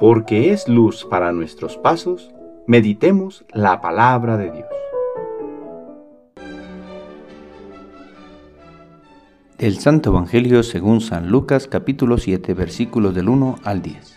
porque es luz para nuestros pasos, meditemos la palabra de Dios. El Santo Evangelio según San Lucas capítulo 7 versículos del 1 al 10.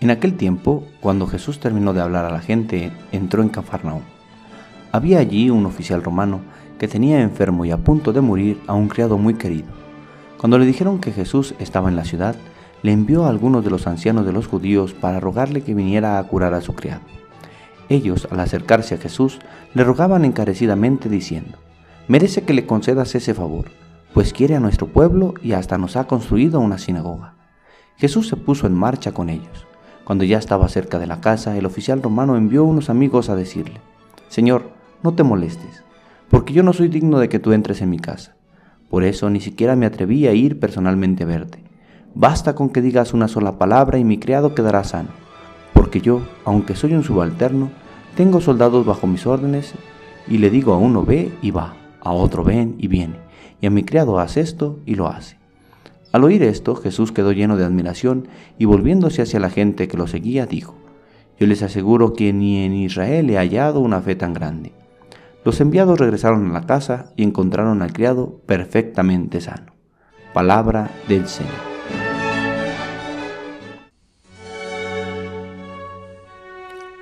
En aquel tiempo, cuando Jesús terminó de hablar a la gente, entró en Cafarnaúm. Había allí un oficial romano que tenía enfermo y a punto de morir a un criado muy querido. Cuando le dijeron que Jesús estaba en la ciudad, le envió a algunos de los ancianos de los judíos para rogarle que viniera a curar a su criado. Ellos, al acercarse a Jesús, le rogaban encarecidamente diciendo, merece que le concedas ese favor, pues quiere a nuestro pueblo y hasta nos ha construido una sinagoga. Jesús se puso en marcha con ellos. Cuando ya estaba cerca de la casa, el oficial romano envió unos amigos a decirle, Señor, no te molestes, porque yo no soy digno de que tú entres en mi casa. Por eso ni siquiera me atreví a ir personalmente a verte Basta con que digas una sola palabra y mi criado quedará sano, porque yo, aunque soy un subalterno, tengo soldados bajo mis órdenes y le digo a uno ve y va, a otro ven y viene, y a mi criado haz esto y lo hace. Al oír esto, Jesús quedó lleno de admiración y volviéndose hacia la gente que lo seguía, dijo, Yo les aseguro que ni en Israel he hallado una fe tan grande. Los enviados regresaron a la casa y encontraron al criado perfectamente sano. Palabra del Señor.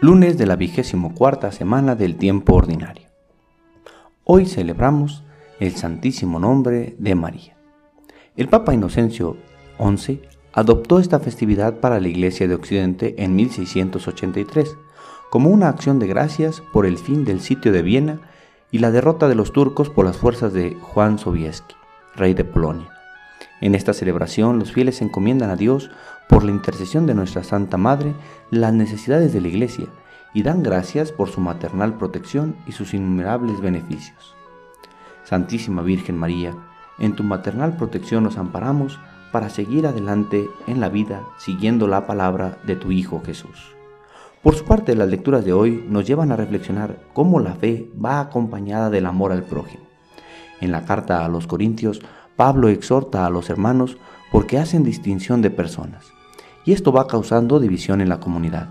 Lunes de la vigésimo cuarta semana del tiempo ordinario. Hoy celebramos el Santísimo Nombre de María. El Papa Inocencio XI adoptó esta festividad para la Iglesia de Occidente en 1683 como una acción de gracias por el fin del sitio de Viena y la derrota de los turcos por las fuerzas de Juan Sobieski, rey de Polonia. En esta celebración los fieles encomiendan a Dios, por la intercesión de nuestra Santa Madre, las necesidades de la Iglesia y dan gracias por su maternal protección y sus innumerables beneficios. Santísima Virgen María, en tu maternal protección nos amparamos para seguir adelante en la vida siguiendo la palabra de tu Hijo Jesús. Por su parte, las lecturas de hoy nos llevan a reflexionar cómo la fe va acompañada del amor al prójimo. En la carta a los Corintios Pablo exhorta a los hermanos porque hacen distinción de personas, y esto va causando división en la comunidad.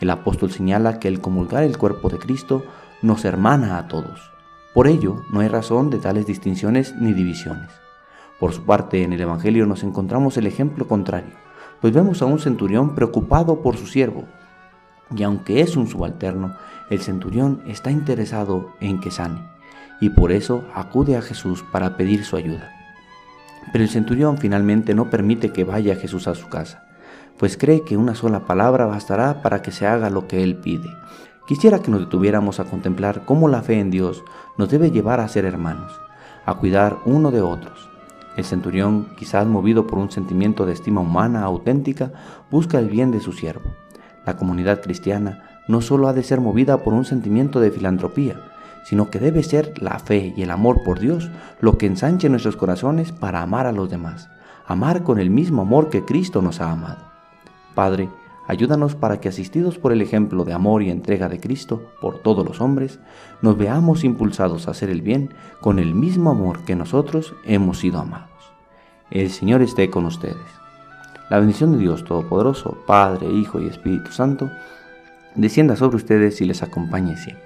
El apóstol señala que el comulgar el cuerpo de Cristo nos hermana a todos. Por ello, no hay razón de tales distinciones ni divisiones. Por su parte, en el Evangelio nos encontramos el ejemplo contrario, pues vemos a un centurión preocupado por su siervo, y aunque es un subalterno, el centurión está interesado en que sane, y por eso acude a Jesús para pedir su ayuda. Pero el centurión finalmente no permite que vaya Jesús a su casa, pues cree que una sola palabra bastará para que se haga lo que él pide. Quisiera que nos detuviéramos a contemplar cómo la fe en Dios nos debe llevar a ser hermanos, a cuidar uno de otros. El centurión, quizás movido por un sentimiento de estima humana auténtica, busca el bien de su siervo. La comunidad cristiana no solo ha de ser movida por un sentimiento de filantropía, sino que debe ser la fe y el amor por Dios lo que ensanche nuestros corazones para amar a los demás, amar con el mismo amor que Cristo nos ha amado. Padre, ayúdanos para que asistidos por el ejemplo de amor y entrega de Cristo por todos los hombres, nos veamos impulsados a hacer el bien con el mismo amor que nosotros hemos sido amados. El Señor esté con ustedes. La bendición de Dios Todopoderoso, Padre, Hijo y Espíritu Santo, descienda sobre ustedes y les acompañe siempre.